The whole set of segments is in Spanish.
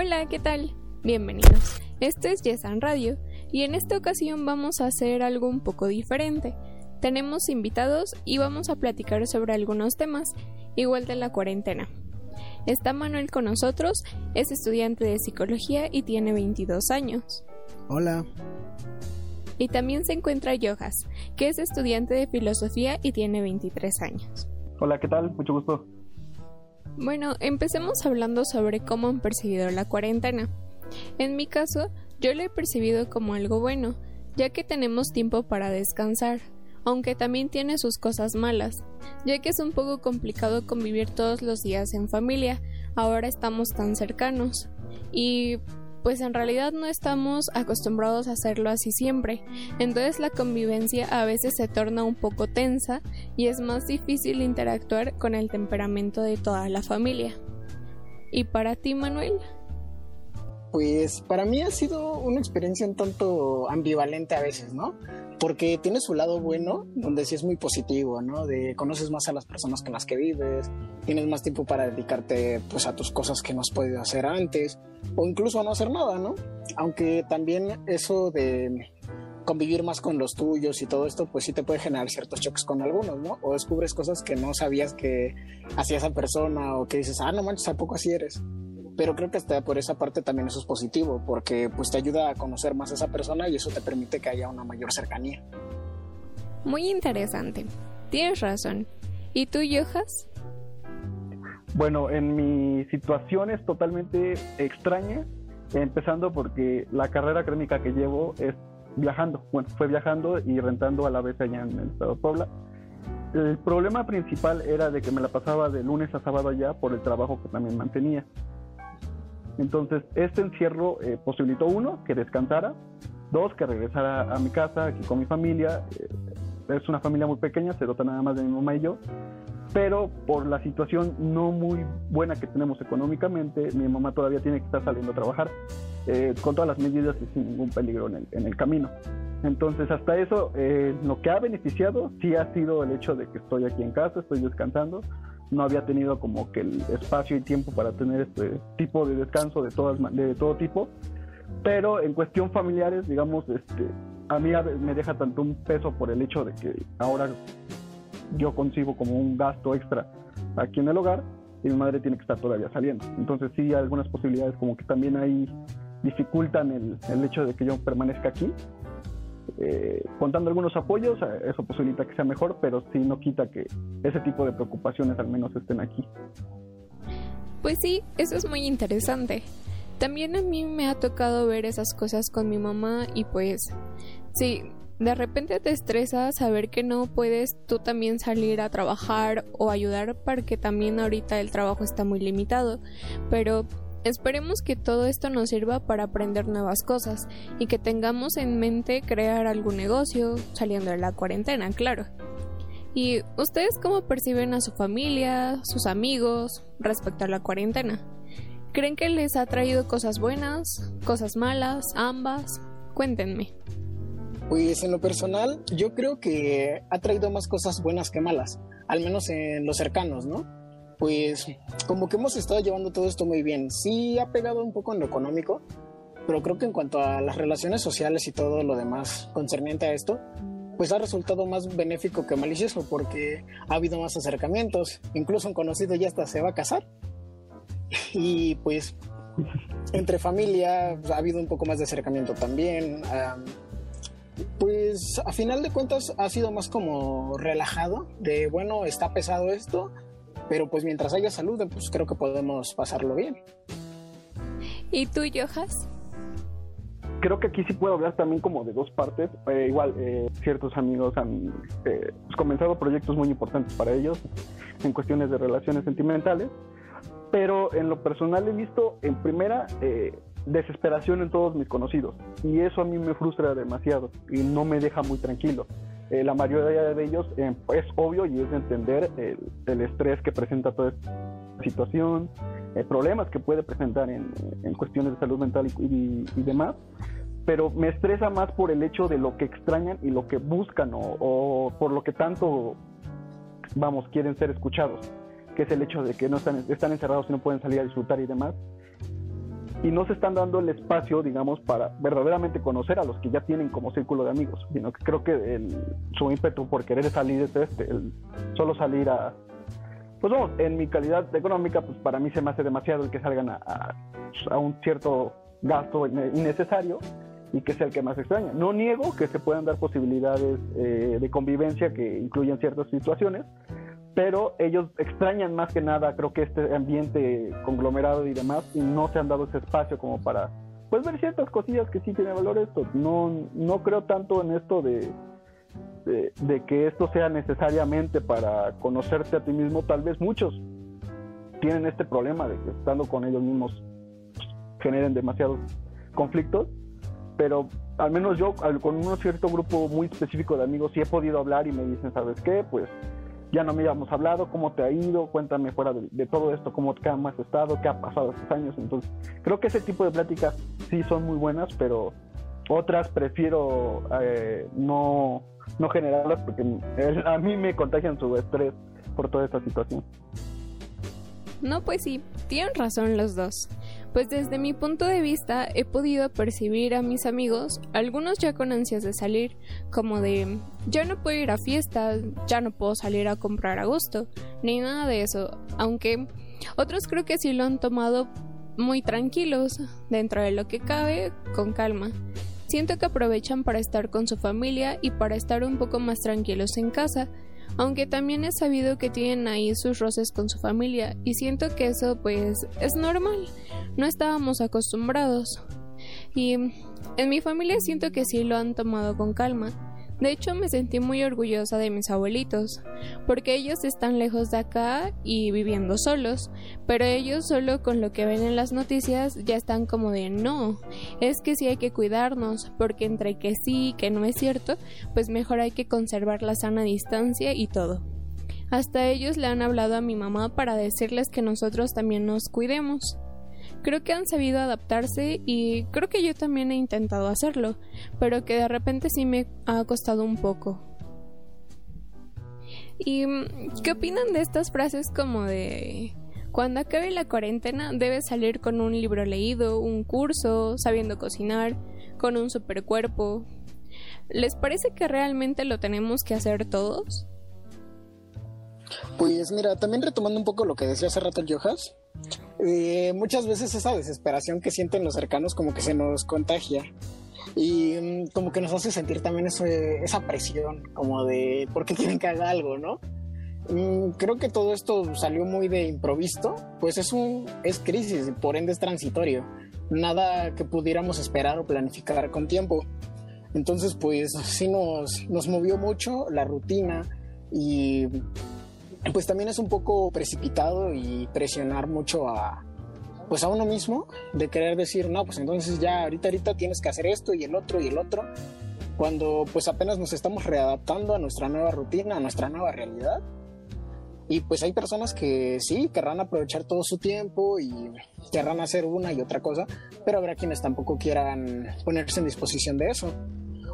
Hola, ¿qué tal? Bienvenidos. Esto es Yesan Radio y en esta ocasión vamos a hacer algo un poco diferente. Tenemos invitados y vamos a platicar sobre algunos temas, igual de la cuarentena. Está Manuel con nosotros, es estudiante de psicología y tiene 22 años. Hola. Y también se encuentra Yojas, que es estudiante de filosofía y tiene 23 años. Hola, ¿qué tal? Mucho gusto. Bueno, empecemos hablando sobre cómo han percibido la cuarentena. En mi caso, yo lo he percibido como algo bueno, ya que tenemos tiempo para descansar, aunque también tiene sus cosas malas, ya que es un poco complicado convivir todos los días en familia, ahora estamos tan cercanos. Y pues en realidad no estamos acostumbrados a hacerlo así siempre, entonces la convivencia a veces se torna un poco tensa y es más difícil interactuar con el temperamento de toda la familia. ¿Y para ti, Manuel? Pues para mí ha sido una experiencia un tanto ambivalente a veces, ¿no? Porque tiene su lado bueno, donde sí es muy positivo, ¿no? De conoces más a las personas con las que vives, tienes más tiempo para dedicarte pues a tus cosas que no has podido hacer antes, o incluso a no hacer nada, ¿no? Aunque también eso de convivir más con los tuyos y todo esto, pues sí te puede generar ciertos choques con algunos, ¿no? O descubres cosas que no sabías que hacía esa persona o que dices, ah, no manches, ¿a poco así eres? Pero creo que hasta por esa parte también eso es positivo, porque pues te ayuda a conocer más a esa persona y eso te permite que haya una mayor cercanía. Muy interesante. Tienes razón. ¿Y tú, Yojas? Bueno, en mi situación es totalmente extraña, empezando porque la carrera académica que llevo es viajando. Bueno, fue viajando y rentando a la vez allá en el estado de Puebla. El problema principal era de que me la pasaba de lunes a sábado allá por el trabajo que también mantenía. Entonces, este encierro eh, posibilitó uno, que descansara, dos, que regresara a mi casa, aquí con mi familia. Eh, es una familia muy pequeña, se dota nada más de mi mamá y yo, pero por la situación no muy buena que tenemos económicamente, mi mamá todavía tiene que estar saliendo a trabajar eh, con todas las medidas y sin ningún peligro en el, en el camino. Entonces, hasta eso, lo que ha beneficiado sí ha sido el hecho de que estoy aquí en casa, estoy descansando, no había tenido como que el espacio y tiempo para tener este tipo de descanso de todas de todo tipo. Pero en cuestión familiares digamos este a mí me deja tanto un peso por el hecho de que ahora yo concibo como un gasto extra aquí en el hogar y mi madre tiene que estar todavía saliendo. Entonces sí algunas posibilidades como que también ahí dificultan el, el hecho de que yo permanezca aquí eh, contando algunos apoyos, eh, eso posibilita que sea mejor, pero sí no quita que ese tipo de preocupaciones al menos estén aquí. Pues sí, eso es muy interesante. También a mí me ha tocado ver esas cosas con mi mamá y pues sí, de repente te estresa saber que no puedes tú también salir a trabajar o ayudar porque también ahorita el trabajo está muy limitado, pero Esperemos que todo esto nos sirva para aprender nuevas cosas y que tengamos en mente crear algún negocio saliendo de la cuarentena, claro. ¿Y ustedes cómo perciben a su familia, sus amigos respecto a la cuarentena? ¿Creen que les ha traído cosas buenas, cosas malas, ambas? Cuéntenme. Pues en lo personal, yo creo que ha traído más cosas buenas que malas, al menos en los cercanos, ¿no? Pues como que hemos estado llevando todo esto muy bien. Sí ha pegado un poco en lo económico, pero creo que en cuanto a las relaciones sociales y todo lo demás concerniente a esto, pues ha resultado más benéfico que malicioso porque ha habido más acercamientos, incluso un conocido ya hasta se va a casar. Y pues entre familia ha habido un poco más de acercamiento también. pues a final de cuentas ha sido más como relajado, de bueno, está pesado esto, pero pues mientras haya salud, pues creo que podemos pasarlo bien. ¿Y tú, Jojas? Creo que aquí sí puedo hablar también como de dos partes. Eh, igual, eh, ciertos amigos han eh, pues, comenzado proyectos muy importantes para ellos en cuestiones de relaciones sentimentales, pero en lo personal he visto en primera desesperación en todos mis conocidos y eso a mí me frustra demasiado y no me deja muy tranquilo. Eh, la mayoría de ellos eh, es obvio y es de entender el, estrés que presenta toda esta situación, eh, problemas que puede presentar en, cuestiones de salud mental y, demás, pero me estresa más por el hecho de lo que extrañan y lo que buscan o, por lo que tanto, vamos, quieren ser escuchados, que es el hecho de que no están, están encerrados y no pueden salir a disfrutar y demás. Y no se están dando el espacio, digamos, para verdaderamente conocer a los que ya tienen como círculo de amigos, sino que creo que el, su ímpetu por querer salir es este, solo salir a, pues vamos, en mi calidad económica, pues para mí se me hace demasiado el que salgan a, a, un cierto gasto innecesario y que sea el que más extraña. No niego que se puedan dar posibilidades eh, de convivencia que incluyen ciertas situaciones, pero ellos extrañan más que nada, creo que este ambiente conglomerado y demás, y no se han dado ese espacio como para, pues, ver ciertas cosillas que sí tienen valor esto. No, no creo tanto en esto de, de, que esto sea necesariamente para conocerte a ti mismo. Tal vez muchos tienen este problema de que estando con ellos mismos generen demasiados conflictos, pero al menos yo con un cierto grupo muy específico de amigos sí he podido hablar y me dicen, ¿sabes qué? Pues ya no me habíamos hablado, cómo te ha ido, cuéntame fuera de, todo esto, cómo, te has estado, qué ha pasado estos años. Entonces, creo que ese tipo de pláticas sí son muy buenas, pero otras prefiero eh, no, no generarlas porque a mí me contagian su estrés por toda esta situación. No, pues sí, tienen razón los dos pues desde mi punto de vista he podido percibir a mis amigos, algunos ya con ansias de salir, como de ya no puedo ir a fiestas, ya no puedo salir a comprar a gusto, ni nada de eso, aunque otros creo que sí lo han tomado muy tranquilos, dentro de lo que cabe, con calma. Siento que aprovechan para estar con su familia y para estar un poco más tranquilos en casa, aunque también he sabido que tienen ahí sus roces con su familia y siento que eso pues es normal, no estábamos acostumbrados. Y en mi familia siento que sí lo han tomado con calma. De hecho, me sentí muy orgullosa de mis abuelitos, porque ellos están lejos de acá y viviendo solos, pero ellos solo con lo que ven en las noticias ya están como de no, es que sí hay que cuidarnos, porque entre que sí y que no es cierto, pues mejor hay que conservar la sana distancia y todo. Hasta ellos le han hablado a mi mamá para decirles que nosotros también nos cuidemos. Creo que han sabido adaptarse y creo que yo también he intentado hacerlo, pero que de repente sí me ha costado un poco. ¿Y mm, qué opinan de estas frases como de cuando acabe la cuarentena debes salir con un libro leído, un curso, sabiendo cocinar, con un super cuerpo? ¿Les parece que realmente lo tenemos que hacer todos? Pues mira, también retomando un poco lo que decía hace rato el Jojas, eh, muchas veces esa desesperación que sienten los cercanos como que se nos contagia y mm, como que nos hace sentir también esa presión como de por qué quieren que haga algo, ¿no? Mm, creo que todo esto salió muy de improviso, pues es un es crisis, por ende es transitorio, nada que pudiéramos esperar o planificar con tiempo. Entonces, pues sí nos, nos movió mucho la rutina y pues también es un poco precipitado y presionar mucho a pues a uno mismo de querer decir, no, pues entonces ya ahorita ahorita tienes que hacer esto y el otro y el otro, cuando pues apenas nos estamos readaptando a nuestra nueva rutina, a nuestra nueva realidad. Y pues hay personas que sí, querrán aprovechar todo su tiempo y querrán hacer una y otra cosa, pero habrá quienes tampoco quieran ponerse en disposición de eso.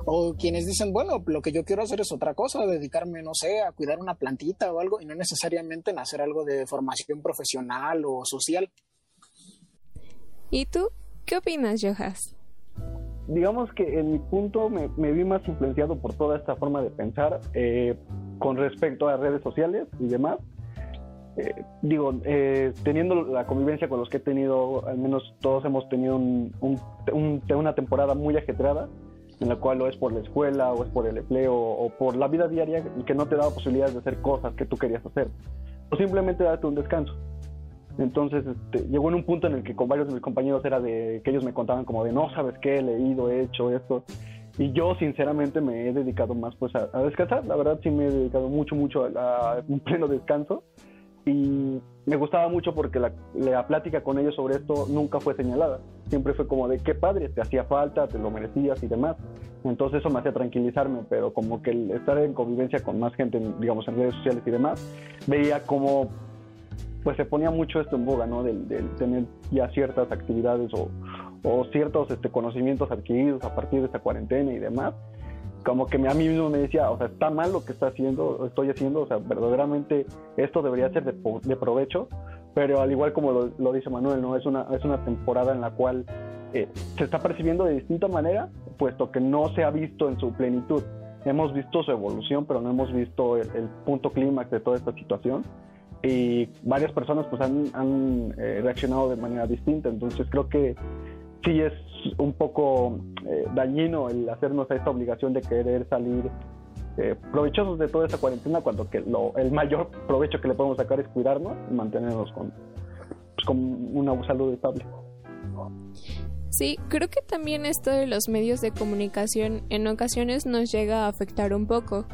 O quienes dicen, bueno, lo que yo quiero hacer es otra cosa, dedicarme, no sé, a cuidar una plantita o algo, y no necesariamente en hacer algo de formación profesional o social. ¿Y tú? ¿Qué opinas, Jojas? Digamos que en mi punto me, vi más influenciado por toda esta forma de pensar eh, con respecto a redes sociales y demás. Eh, digo, eh, teniendo la convivencia con los que he tenido, al menos todos hemos tenido una temporada muy ajetreada en la cual o es por la escuela o es por el empleo o por la vida diaria que no te daba posibilidades de hacer cosas que tú querías hacer o simplemente darte un descanso. Entonces este, llegó en un punto en el que con varios de mis compañeros era de que ellos me contaban como de no sabes qué, he leído, he hecho esto. Y yo sinceramente me he dedicado más pues a, descansar. La verdad sí me he dedicado mucho, mucho a un pleno descanso y me gustaba mucho porque la, plática con ellos sobre esto nunca fue señalada. Siempre fue como de qué padre, te hacía falta, te lo merecías y demás. Entonces eso me hacía tranquilizarme, pero como que el estar en convivencia con más gente, digamos, en redes sociales y demás, veía como pues se ponía mucho esto en boga, ¿no? Del, tener ya ciertas actividades o, o ciertos este, conocimientos adquiridos a partir de esta cuarentena y demás como que a mí mismo me decía, o sea, está mal lo que está haciendo, estoy haciendo, o sea, verdaderamente esto debería ser de, provecho, pero al igual como lo, dice Manuel, ¿no? es, una, es una temporada en la cual eh, se está percibiendo de distinta manera, puesto que no se ha visto en su plenitud. Hemos visto su evolución, pero no hemos visto el, punto clímax de toda esta situación. Y varias personas pues han, han eh, reaccionado de manera distinta. Entonces creo que sí es un poco eh, dañino el hacernos esta obligación de querer salir provechosos de toda esa cuarentena cuando que lo, el mayor provecho que le podemos sacar es cuidarnos y mantenernos con, pues, con una salud estable. Sí, creo que también esto de los medios de comunicación en ocasiones nos llega a afectar un poco,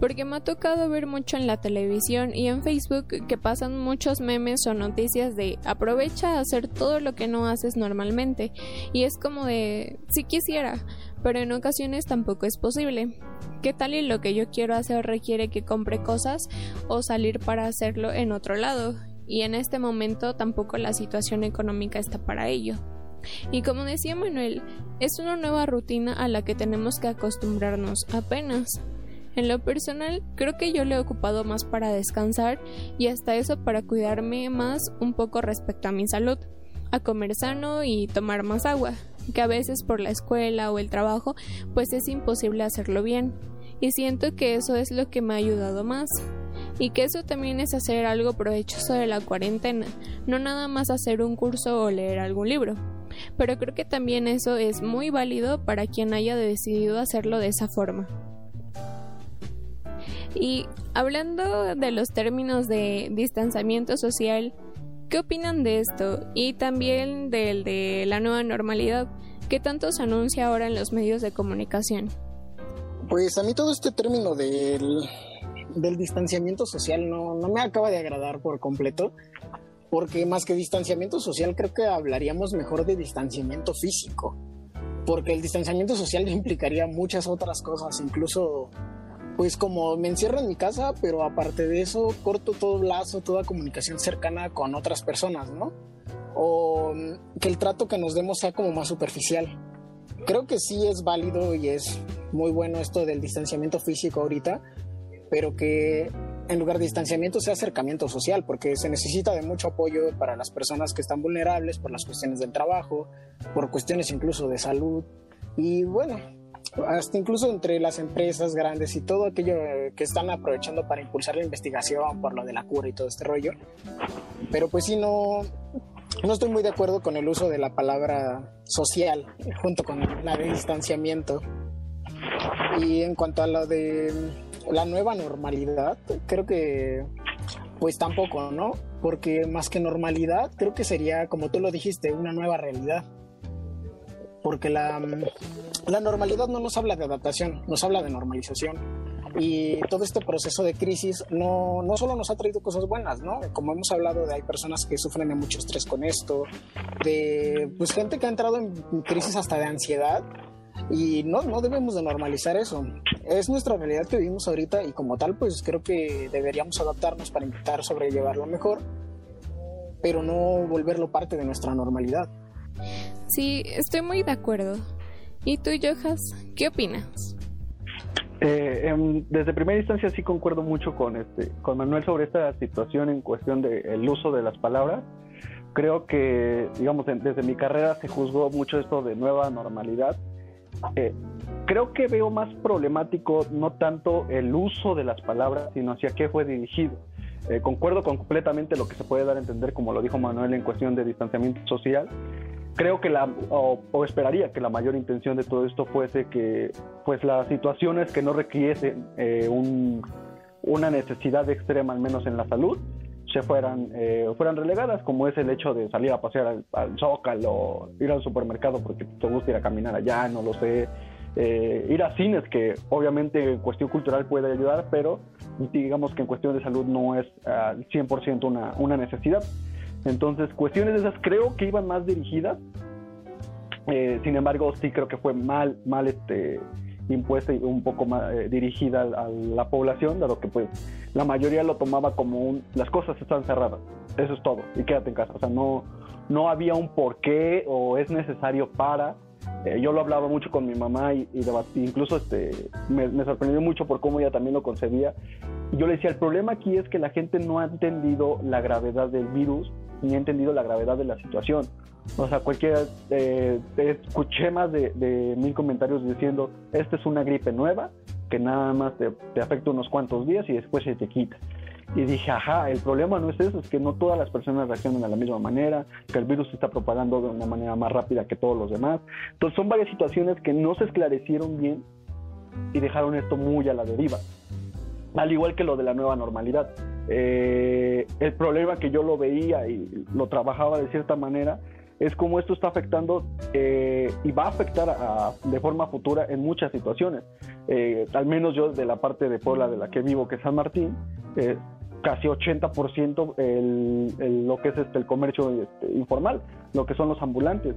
porque me ha tocado ver mucho en la televisión y en Facebook que pasan muchos memes o noticias de aprovecha a hacer todo lo que no haces normalmente y es como de si quisiera, pero en ocasiones tampoco es posible. ¿Qué tal y lo que yo quiero hacer requiere que compre cosas o salir para hacerlo en otro lado? Y en este momento tampoco la situación económica está para ello. Y como decía Manuel, es una nueva rutina a la que tenemos que acostumbrarnos apenas. En lo personal, creo que yo le he ocupado más para descansar y hasta eso para cuidarme más un poco respecto a mi salud, a comer sano y tomar más agua, que a veces por la escuela o el trabajo pues es imposible hacerlo bien. Y siento que eso es lo que me ha ayudado más. Y que eso también es hacer algo provechoso de la cuarentena, no nada más hacer un curso o leer algún libro pero creo que también eso es muy válido para quien haya decidido hacerlo de esa forma. Y hablando de los términos de distanciamiento social, ¿qué opinan de esto? Y también del de la nueva normalidad, que tanto se anuncia ahora en los medios de comunicación. Pues a mí todo este término del, del distanciamiento social no, no me acaba de agradar por completo porque más que distanciamiento social creo que hablaríamos mejor de distanciamiento físico, porque el distanciamiento social implicaría muchas otras cosas, incluso pues como me encierro en mi casa, pero aparte de eso corto todo lazo, toda comunicación cercana con otras personas, ¿no? O que el trato que nos demos sea como más superficial. Creo que sí es válido y es muy bueno esto del distanciamiento físico ahorita, pero que en lugar de distanciamiento sea acercamiento social, porque se necesita de mucho apoyo para las personas que están vulnerables por las cuestiones del trabajo, por cuestiones incluso de salud y bueno, hasta incluso entre las empresas grandes y todo aquello que están aprovechando para impulsar la investigación por lo de la cura y todo este rollo. Pero pues sí, no, no estoy muy de acuerdo con el uso de la palabra social junto con la de distanciamiento. Y en cuanto a lo de la nueva normalidad, creo que pues tampoco, ¿no? Porque más que normalidad, creo que sería, como tú lo dijiste, una nueva realidad. Porque la, la normalidad no nos habla de adaptación, nos habla de normalización. Y todo este proceso de crisis no, no solo nos ha traído cosas buenas, ¿no? Como hemos hablado de hay personas que sufren de mucho estrés con esto, de pues gente que ha entrado en crisis hasta de ansiedad y no, no debemos de normalizar eso. Es nuestra realidad que vivimos ahorita y como tal, pues creo que deberíamos adaptarnos para intentar sobrellevarlo mejor, pero no volverlo parte de nuestra normalidad. Sí, estoy muy de acuerdo. ¿Y tú, Jojas, qué opinas? Eh, desde primera instancia sí concuerdo mucho con este con Manuel sobre esta situación en cuestión del uso de las palabras. Creo que, digamos, desde mi carrera se juzgó mucho esto de nueva normalidad eh, creo que veo más problemático no tanto el uso de las palabras, sino hacia qué fue dirigido. Eh, concuerdo con completamente lo que se puede dar a entender, como lo dijo Manuel, en cuestión de distanciamiento social. Creo que la, o, esperaría que la mayor intención de todo esto fuese que, pues, las situaciones que no requiriesen eh, una necesidad extrema, al menos en la salud, se fueran, eh, fueran relegadas, como es el hecho de salir a pasear al, al, Zócalo, ir al supermercado porque te gusta ir a caminar allá, no lo sé, eh, ir a cines, que obviamente en cuestión cultural puede ayudar, pero digamos que en cuestión de salud no es al 100% una, una necesidad. Entonces, cuestiones de esas creo que iban más dirigidas, eh, sin embargo, sí creo que fue mal, mal este impuesta y un poco más eh, dirigida a, la población, dado que pues la mayoría lo tomaba como un, las cosas están cerradas, eso es todo, y quédate en casa, o sea, no, no había un porqué o es necesario para Eh, yo lo hablaba mucho con mi mamá y, incluso este, me, me, sorprendió mucho por cómo ella también lo concebía. Y yo le decía, el problema aquí es que la gente no ha entendido la gravedad del virus ni ha entendido la gravedad de la situación. O sea, cualquiera, eh, escuché más de, de, mil comentarios diciendo, esta es una gripe nueva, que nada más te, te, afecta unos cuantos días y después se te quita. Y dije, ajá, el problema no es eso, es que no todas las personas reaccionan de la misma manera, que el virus se está propagando de una manera más rápida que todos los demás. Entonces son varias situaciones que no se esclarecieron bien y dejaron esto muy a la deriva. Al igual que lo de la nueva normalidad. Eh, el problema que yo lo veía y lo trabajaba de cierta manera es cómo esto está afectando eh, y va a afectar de forma futura en muchas situaciones. Eh, al menos yo de la parte de Puebla de la que vivo, que es San Martín, casi 80% el, lo que es este, el comercio este, informal, lo que son los ambulantes.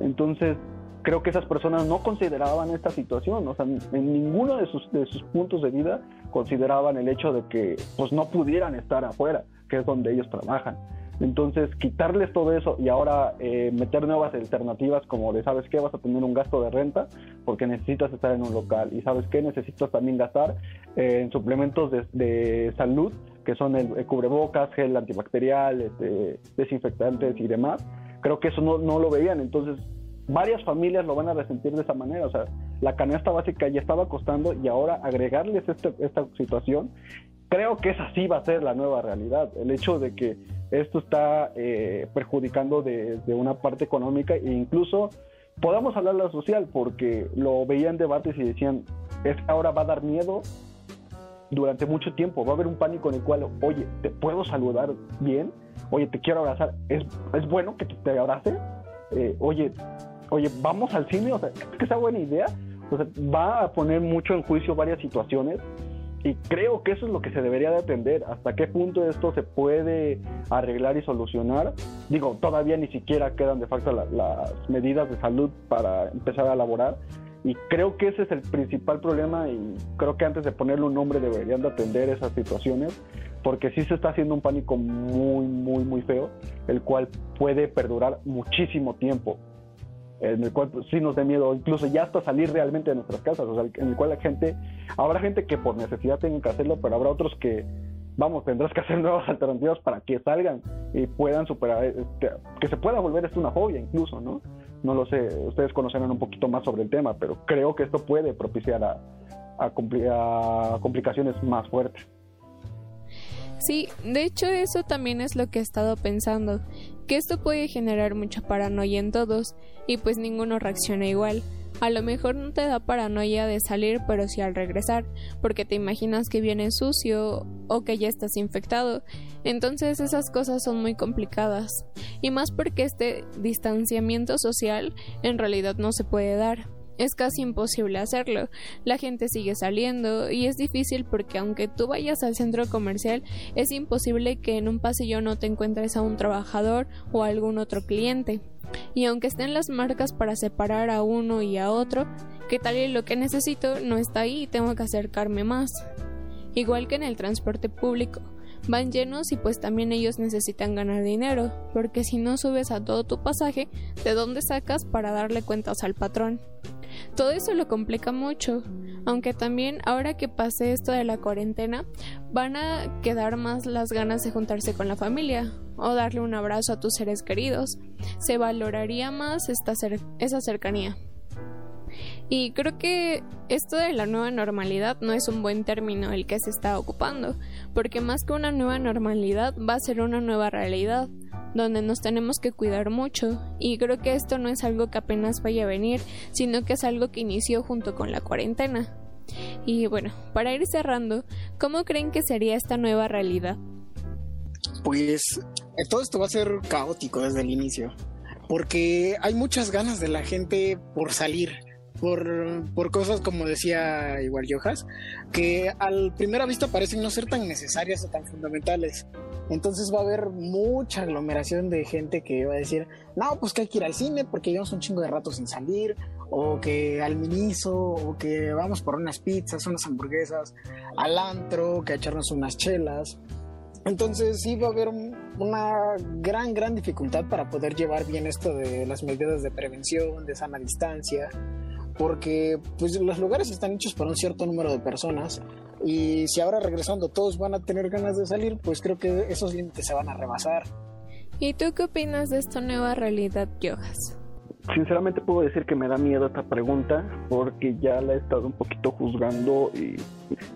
Entonces, creo que esas personas no consideraban esta situación, o sea, en ninguno de sus, de sus puntos de vida consideraban el hecho de que pues no pudieran estar afuera, que es donde ellos trabajan. Entonces, quitarles todo eso y ahora eh, meter nuevas alternativas como de, ¿sabes qué? Vas a tener un gasto de renta porque necesitas estar en un local y ¿sabes qué? Necesitas también gastar eh, en suplementos de, salud que son el, cubrebocas, gel antibacterial, este, desinfectantes y demás. Creo que eso no, no lo veían, entonces varias familias lo van a resentir de esa manera. O sea, la canasta básica ya estaba costando y ahora agregarles este, esta situación, creo que esa sí va a ser la nueva realidad. El hecho de que esto está eh, perjudicando de, una parte económica e incluso podamos hablar de la social, porque lo veían debates y decían, es que ahora va a dar miedo durante mucho tiempo, va a haber un pánico en el cual, oye, ¿te puedo saludar bien? Oye, te quiero abrazar, ¿es, es bueno que te abrace? Eh, oye, oye, vamos al cine, o sea, que esa buena idea? O sea, va a poner mucho en juicio varias situaciones y creo que eso es lo que se debería de atender. ¿Hasta qué punto esto se puede arreglar y solucionar? Digo, todavía ni siquiera quedan de facto las medidas de salud para empezar a elaborar. Y creo que ese es el principal problema y creo que antes de ponerle un nombre deberían de atender esas situaciones porque sí se está haciendo un pánico muy, muy, muy feo, el cual puede perdurar muchísimo tiempo en el cual pues, sí nos da miedo, incluso ya hasta salir realmente de nuestras casas, o sea, en el cual la gente, habrá gente que por necesidad tenga que hacerlo, pero habrá otros que, vamos, tendrás que hacer nuevas alternativas para que salgan y puedan superar, este, que se pueda volver esto una fobia incluso, ¿no? No lo sé, ustedes conocerán un poquito más sobre el tema, pero creo que esto puede propiciar a, a complicaciones más fuertes. Sí, de hecho eso también es lo que he estado pensando, que esto puede generar mucha paranoia en todos y pues ninguno reacciona igual. A lo mejor no te da paranoia de salir, pero sí al regresar, porque te imaginas que viene sucio o que ya estás infectado. Entonces esas cosas son muy complicadas. Y más porque este distanciamiento social en realidad no se puede dar. Es casi imposible hacerlo. La gente sigue saliendo y es difícil porque aunque tú vayas al centro comercial, es imposible que en un pasillo no te encuentres a un trabajador o a algún otro cliente. Y aunque estén las marcas para separar a uno y a otro, que tal y lo que necesito no está ahí y tengo que acercarme más. Igual que en el transporte público van llenos y pues también ellos necesitan ganar dinero, porque si no subes a todo tu pasaje, ¿de dónde sacas para darle cuentas al patrón? Todo eso lo complica mucho, aunque también ahora que pase esto de la cuarentena, van a quedar más las ganas de juntarse con la familia o darle un abrazo a tus seres queridos. Se valoraría más esta esa cercanía. Y creo que esto de la nueva normalidad no es un buen término el que se está ocupando, porque más que una nueva normalidad va a ser una nueva realidad, donde nos tenemos que cuidar mucho, y creo que esto no es algo que apenas vaya a venir, sino que es algo que inició junto con la cuarentena. Y bueno, para ir cerrando, ¿cómo creen que sería esta nueva realidad? Pues todo esto va a ser caótico desde el inicio, porque hay muchas ganas de la gente por salir, por, cosas como decía igual Yojas, que al primera vista parecen no ser tan necesarias o tan fundamentales. Entonces va a haber mucha aglomeración de gente que va a decir, no, pues que hay que ir al cine porque llevamos un chingo de rato sin salir, o que al miniso, o que vamos por unas pizzas, unas hamburguesas, al antro, que a echarnos unas chelas. Entonces sí va a haber una gran, gran dificultad para poder llevar bien esto de las medidas de prevención, de sana distancia, porque pues los lugares están hechos para un cierto número de personas y si ahora regresando todos van a tener ganas de salir, pues creo que esos límites se van a rebasar. ¿Y tú qué opinas de esta nueva realidad, Yojas? Sinceramente puedo decir que me da miedo esta pregunta porque ya la he estado un poquito juzgando y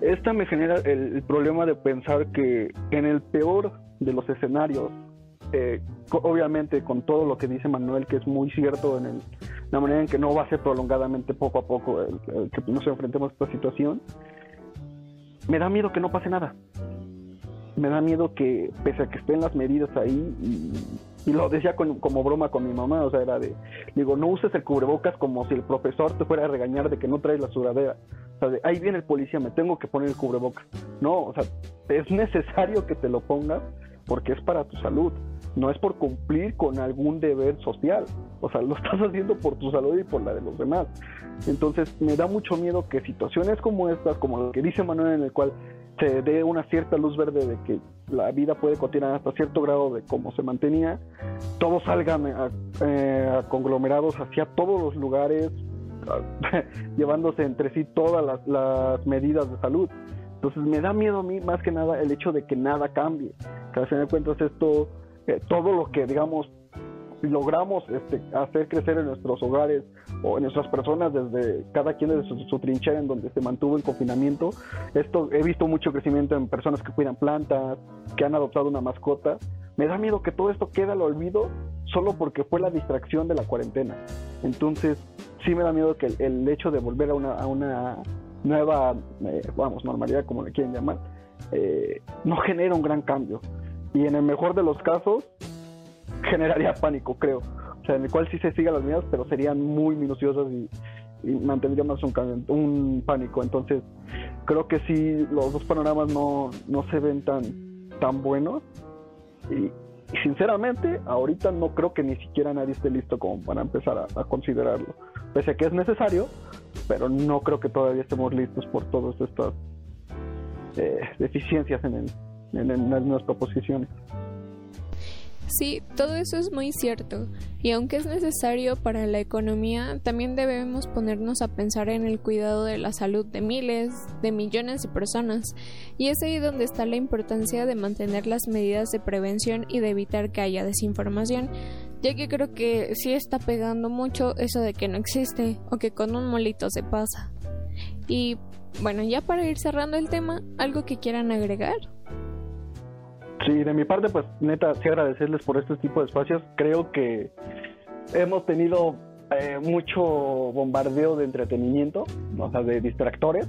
esta me genera el, problema de pensar que en el peor de los escenarios, eh, obviamente con todo lo que dice Manuel, que es muy cierto en la manera en que no va a ser prolongadamente poco a poco que nos enfrentemos a esta situación, me da miedo que no pase nada. Me da miedo que, pese a que estén las medidas ahí, y, lo decía como broma con mi mamá, o sea, era de, digo, no uses el cubrebocas como si el profesor te fuera a regañar de que no traes la sudadera. O sea, de, ahí viene el policía, me tengo que poner el cubrebocas. No, o sea, es necesario que te lo pongas porque es para tu salud, no es por cumplir con algún deber social. O sea, lo estás haciendo por tu salud y por la de los demás. Entonces, me da mucho miedo que situaciones como estas, como lo que dice Manuel, en el cual se dé una cierta luz verde de que la vida puede continuar hasta cierto grado de cómo se mantenía, todos salgan eh, conglomerados hacia todos los lugares, llevándose entre sí todas las, las, medidas de salud. Entonces me da miedo a mí más que nada el hecho de que nada cambie. Que al final de cuentas esto, eh, todo lo que digamos logramos este, hacer crecer en nuestros hogares o en nuestras personas desde cada quien desde su, trinchera en donde se mantuvo el confinamiento. Esto he visto mucho crecimiento en personas que cuidan plantas, que han adoptado una mascota. Me da miedo que todo esto quede al olvido solo porque fue la distracción de la cuarentena. Entonces, sí me da miedo que el, hecho de volver a una, a una nueva, eh, vamos, normalidad, como le quieren llamar, eh, no genera un gran cambio. Y en el mejor de los casos, generaría pánico, creo. O sea, en el cual sí se sigan las medidas, pero serían muy minuciosas y, mantendría más un, un pánico. Entonces, creo que sí, los dos panoramas no, no se ven tan, tan buenos. Y, sinceramente, ahorita no creo que ni siquiera nadie esté listo como para empezar a, considerarlo. Pese a que es necesario, pero no creo que todavía estemos listos por todas estas eh, deficiencias en, el, en, las proposiciones. Sí, todo eso es muy cierto, y aunque es necesario para la economía, también debemos ponernos a pensar en el cuidado de la salud de miles, de millones de personas, y es ahí donde está la importancia de mantener las medidas de prevención y de evitar que haya desinformación, ya que creo que sí está pegando mucho eso de que no existe o que con un molito se pasa. Y bueno, ya para ir cerrando el tema, ¿algo que quieran agregar? Sí, de mi parte, pues neta, sí agradecerles por este tipo de espacios. Creo que hemos tenido eh, mucho bombardeo de entretenimiento, o sea, de distractores,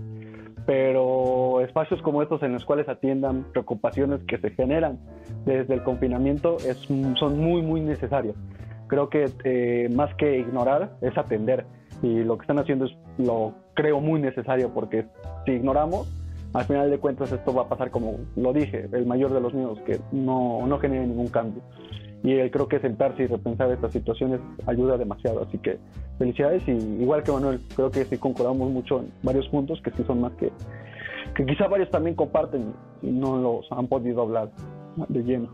pero espacios como estos en los cuales atiendan preocupaciones que se generan desde el confinamiento es, son muy, muy necesarios. Creo que eh, más que ignorar es atender y lo que están haciendo es, lo creo, muy necesario porque si ignoramos, al final de cuentas esto va a pasar como lo dije, el mayor de los miedos, que no, no genere ningún cambio. Y creo que sentarse y repensar estas situaciones ayuda demasiado. Así que felicidades y igual que Manuel, creo que sí concordamos mucho en varios puntos que sí son más que, que quizá varios también comparten y no los han podido hablar de lleno.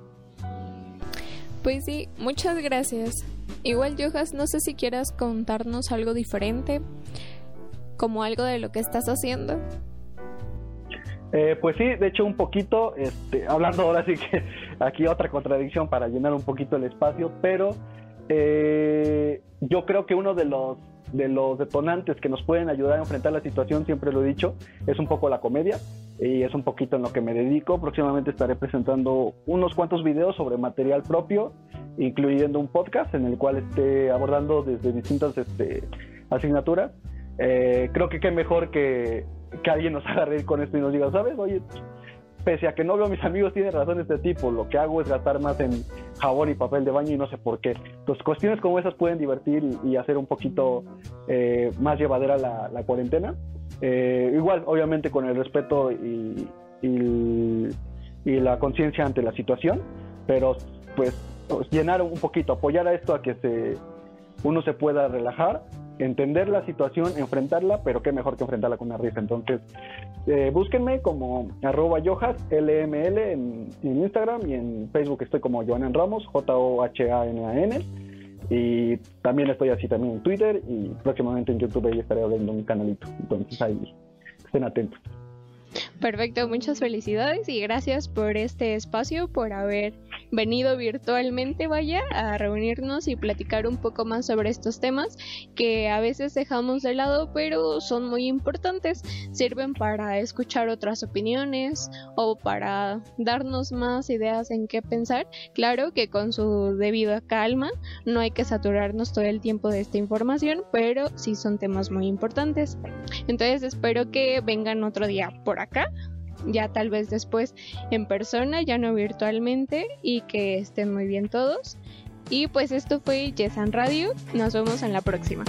Pues sí, muchas gracias. Igual, Jojas, no sé si quieras contarnos algo diferente, como algo de lo que estás haciendo. Eh, pues sí, de hecho un poquito, este, hablando ahora sí que aquí otra contradicción para llenar un poquito el espacio, pero eh, yo creo que uno de los de los detonantes que nos pueden ayudar a enfrentar la situación, siempre lo he dicho, es un poco la comedia y es un poquito en lo que me dedico. Próximamente estaré presentando unos cuantos videos sobre material propio, incluyendo un podcast en el cual esté abordando desde distintas este, asignaturas. Eh, creo que qué mejor que que alguien nos haga reír con esto y nos diga, ¿sabes? Oye, pese a que no veo a mis amigos, tienen razón este tipo, lo que hago es gastar más en jabón y papel de baño y no sé por qué. Entonces, cuestiones como esas pueden divertir y, hacer un poquito eh, más llevadera la, cuarentena. Eh, igual, obviamente, con el respeto y, y, la conciencia ante la situación, pero pues llenar un poquito, apoyar a esto a que se, uno se pueda relajar entender la situación, enfrentarla, pero qué mejor que enfrentarla con una risa. Entonces, eh, búsquenme como arroba yohas, LML en, en, Instagram y en Facebook estoy como Joanan Ramos, J-O-H-A-N-A-N. Y también estoy así también en Twitter y próximamente en YouTube ahí estaré abriendo un canalito. Entonces ahí estén atentos. Perfecto, muchas felicidades y gracias por este espacio, por haber venido virtualmente, vaya, a reunirnos y platicar un poco más sobre estos temas que a veces dejamos de lado, pero son muy importantes. Sirven para escuchar otras opiniones o para darnos más ideas en qué pensar. Claro que con su debida calma, no hay que saturarnos todo el tiempo de esta información, pero sí son temas muy importantes. Entonces espero que vengan otro día por acá ya tal vez después en persona, ya no virtualmente y que estén muy bien todos. Y pues esto fue Yesan Radio, nos vemos en la próxima.